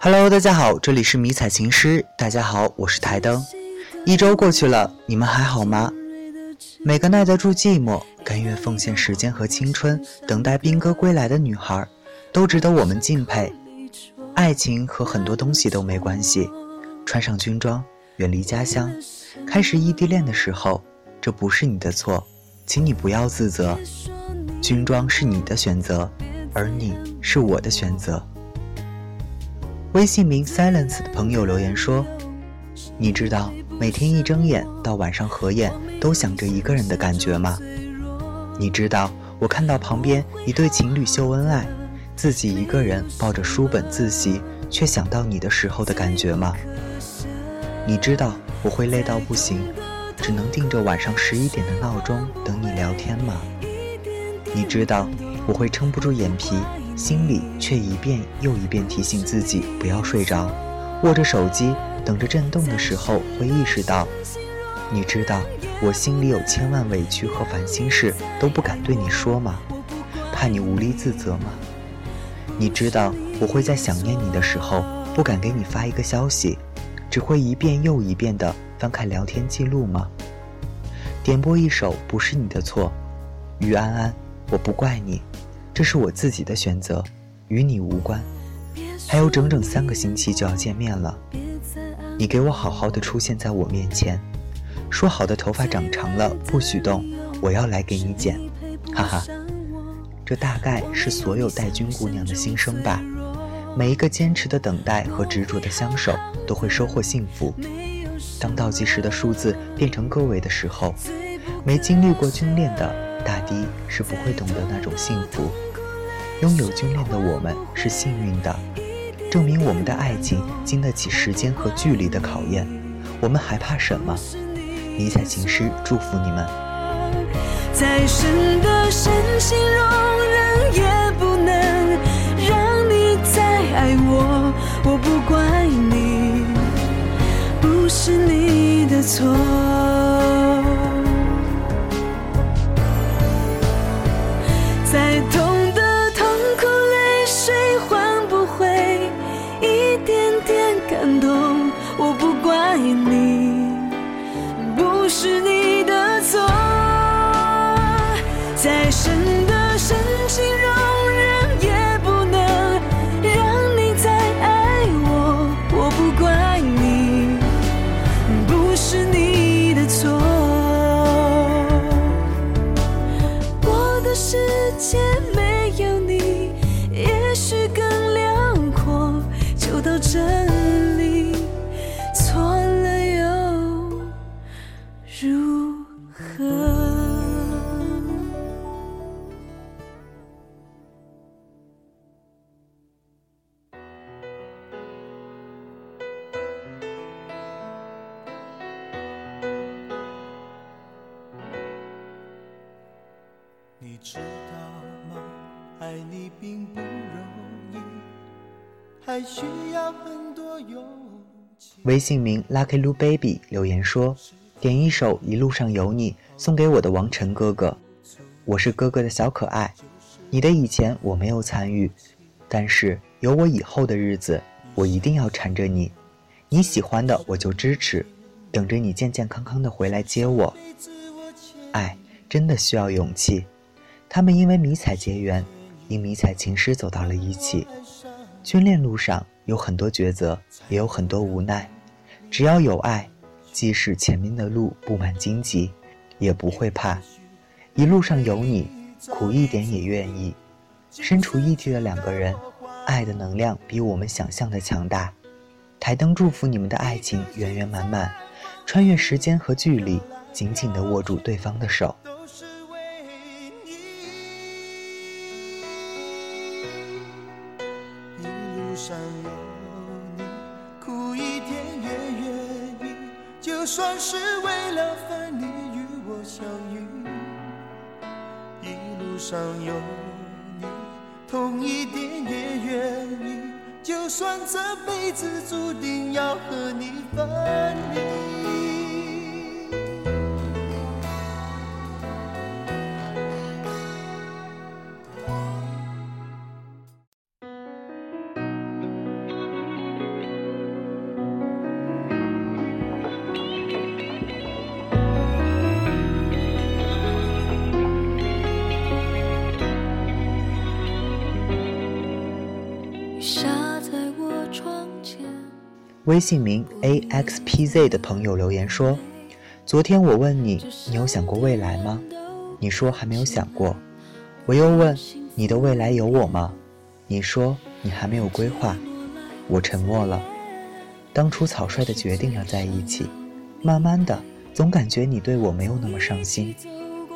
Hello，大家好，这里是迷彩情诗。大家好，我是台灯。一周过去了，你们还好吗？每个耐得住寂寞、甘愿奉献时间和青春，等待兵哥归来的女孩，都值得我们敬佩。爱情和很多东西都没关系。穿上军装，远离家乡，开始异地恋的时候，这不是你的错，请你不要自责。军装是你的选择，而你是我的选择。微信名 Silence 的朋友留言说：“你知道每天一睁眼到晚上合眼都想着一个人的感觉吗？你知道我看到旁边一对情侣秀恩爱，自己一个人抱着书本自习，却想到你的时候的感觉吗？你知道我会累到不行，只能定着晚上十一点的闹钟等你聊天吗？你知道我会撑不住眼皮。”心里却一遍又一遍提醒自己不要睡着，握着手机等着震动的时候，会意识到，你知道我心里有千万委屈和烦心事都不敢对你说吗？怕你无力自责吗？你知道我会在想念你的时候不敢给你发一个消息，只会一遍又一遍地翻看聊天记录吗？点播一首不是你的错，于安安，我不怪你。这是我自己的选择，与你无关。还有整整三个星期就要见面了，你给我好好的出现在我面前，说好的头发长长了不许动，我要来给你剪，哈哈。这大概是所有带军姑娘的心声吧。每一个坚持的等待和执着的相守，都会收获幸福。当倒计时的数字变成个位的时候，没经历过军恋的大抵是不会懂得那种幸福。拥有军恋的我们是幸运的，证明我们的爱情经得起时间和距离的考验。我们还怕什么？迷彩情诗祝福你们。再深的深情容忍也不能让你再爱我，我不怪你，不是你的错。我不怪你。微信名 Lucky Lu Baby 留言说：“点一首《一路上有你》，送给我的王晨哥哥。我是哥哥的小可爱，你的以前我没有参与，但是有我以后的日子，我一定要缠着你。你喜欢的我就支持，等着你健健康康的回来接我。爱真的需要勇气。”他们因为迷彩结缘，因迷彩情诗走到了一起。军恋路上有很多抉择，也有很多无奈。只要有爱，即使前面的路布满荆棘，也不会怕。一路上有你，苦一点也愿意。身处异地的两个人，爱的能量比我们想象的强大。台灯祝福你们的爱情圆圆满满，穿越时间和距离，紧紧地握住对方的手。微信名 axpz 的朋友留言说：“昨天我问你，你有想过未来吗？你说还没有想过。我又问你的未来有我吗？你说你还没有规划。我沉默了。当初草率的决定了在一起，慢慢的，总感觉你对我没有那么上心。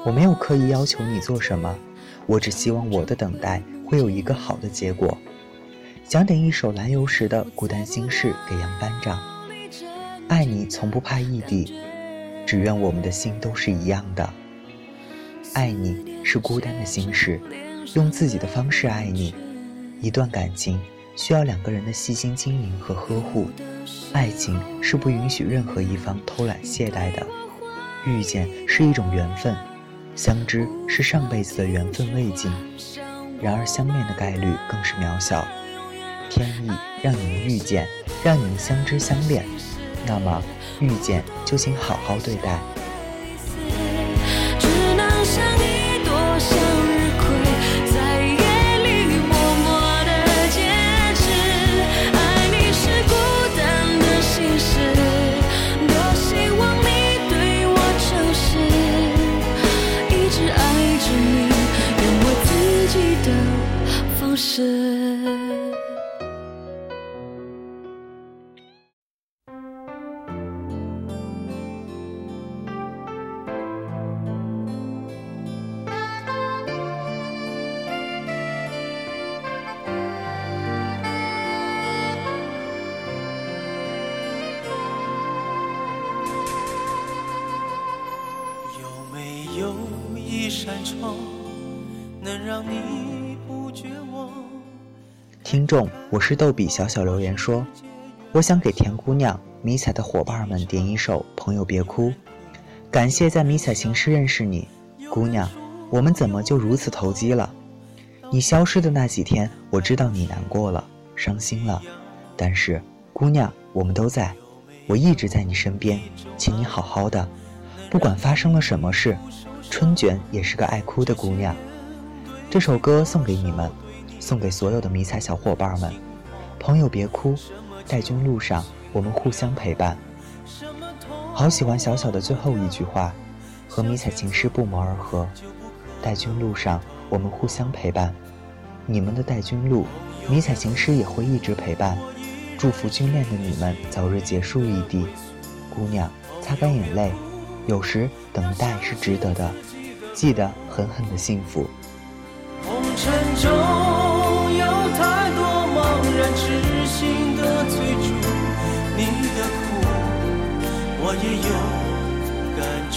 我没有刻意要求你做什么，我只希望我的等待会有一个好的结果。”想点一首蓝油时的《孤单心事》给杨班长。爱你从不怕异地，只愿我们的心都是一样的。爱你是孤单的心事，用自己的方式爱你。一段感情需要两个人的细心经营和呵护，爱情是不允许任何一方偷懒懈怠的。遇见是一种缘分，相知是上辈子的缘分未尽，然而相恋的概率更是渺小。天意让你们遇见，让你们相知相恋，那么遇见就请好好对待。能让你不绝望。听众，我是逗比。小小留言说：“我想给甜姑娘、迷彩的伙伴们点一首《朋友别哭》，感谢在迷彩情诗认识你，姑娘。我们怎么就如此投机了？你消失的那几天，我知道你难过了，伤心了。但是，姑娘，我们都在，我一直在你身边，请你好好的，不管发生了什么事。”春卷也是个爱哭的姑娘，这首歌送给你们，送给所有的迷彩小伙伴们。朋友别哭，带军路上我们互相陪伴。好喜欢小小的最后一句话，和迷彩情诗不谋而合。带军路上我们互相陪伴，你们的带军路，迷彩情诗也会一直陪伴。祝福军恋的你们早日结束异地。姑娘，擦干眼泪。有时等待是值得的，记得狠狠的幸福。红尘中有太多茫然痴心的追逐，你的苦我也有感触。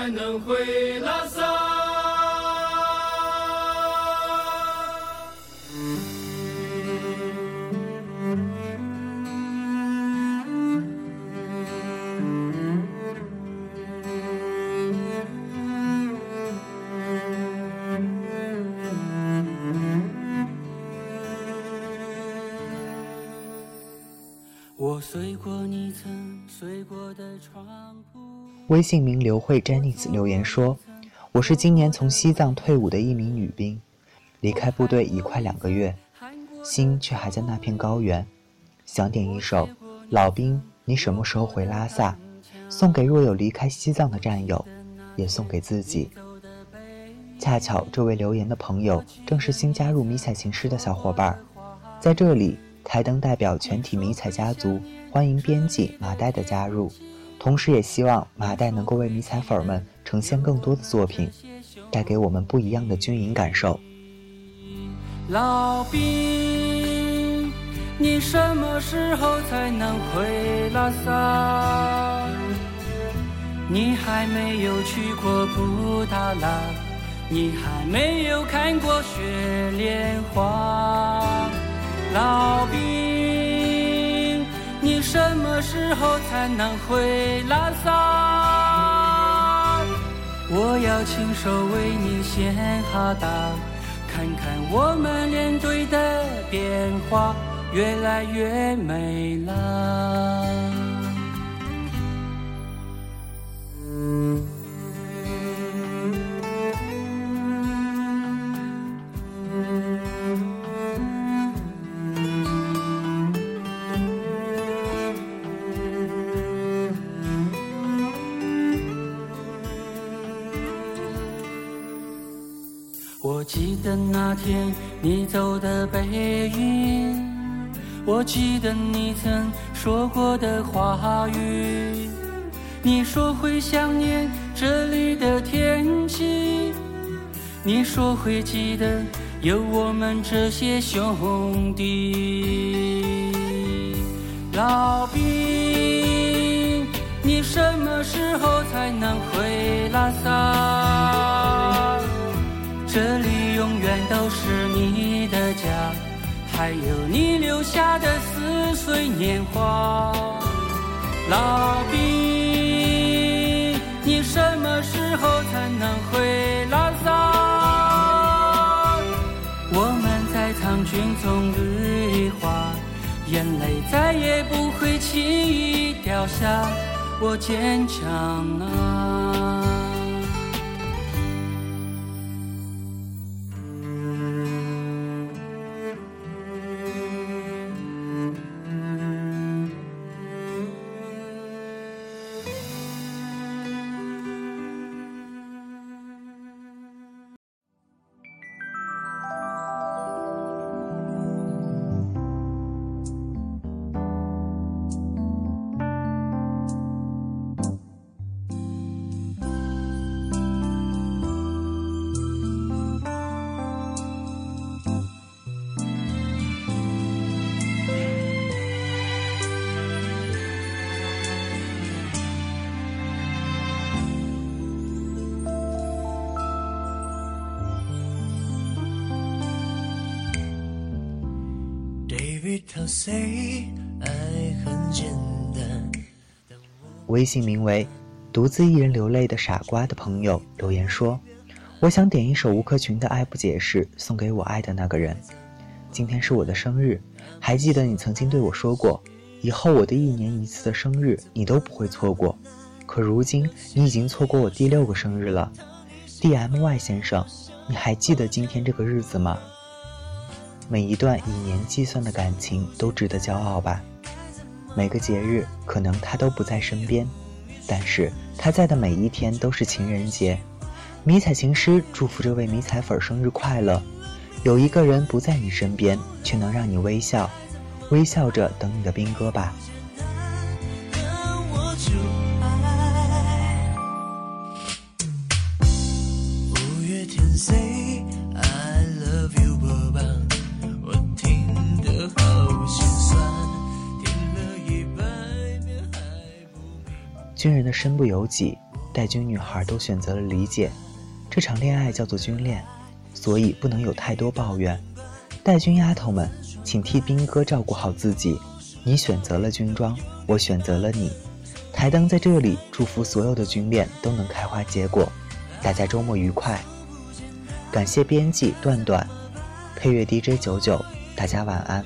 才能回拉萨？我睡过你曾睡过的床微信名刘慧 Jennice 留言说：“我是今年从西藏退伍的一名女兵，离开部队已快两个月，心却还在那片高原。想点一首《老兵，你什么时候回拉萨》，送给若有离开西藏的战友，也送给自己。恰巧这位留言的朋友正是新加入迷彩情诗的小伙伴，在这里。”台灯代表全体迷彩家族欢迎编辑马代的加入，同时也希望马代能够为迷彩粉们呈现更多的作品，带给我们不一样的军营感受。老兵，你什么时候才能回拉萨？你还没有去过布达拉，你还没有看过雪莲花。老兵，什么时候才能回拉萨？我要亲手为你献哈达，看看我们连队的变化，越来越美了。那天你走的背影，我记得你曾说过的话语。你说会想念这里的天气，你说会记得有我们这些兄弟。老兵，你什么时候才能回拉萨？这里还有你留下的似水年华。老兵，你什么时候才能回拉萨？我们在苍军中绿化，眼泪再也不会轻易掉下。我坚强啊！微信名为“独自一人流泪的傻瓜”的朋友留言说：“我想点一首吴克群的《爱不解释》，送给我爱的那个人。今天是我的生日，还记得你曾经对我说过，以后我的一年一次的生日你都不会错过。可如今你已经错过我第六个生日了，D.M.Y 先生，你还记得今天这个日子吗？每一段以年计算的感情都值得骄傲吧。每个节日可能他都不在身边，但是他在的每一天都是情人节。迷彩情诗祝福这位迷彩粉生日快乐！有一个人不在你身边，却能让你微笑，微笑着等你的兵哥吧。军人的身不由己，带军女孩都选择了理解。这场恋爱叫做军恋，所以不能有太多抱怨。带军丫头们，请替兵哥照顾好自己。你选择了军装，我选择了你。台灯在这里祝福所有的军恋都能开花结果。大家周末愉快。感谢编辑段段，配乐 DJ 九九。大家晚安。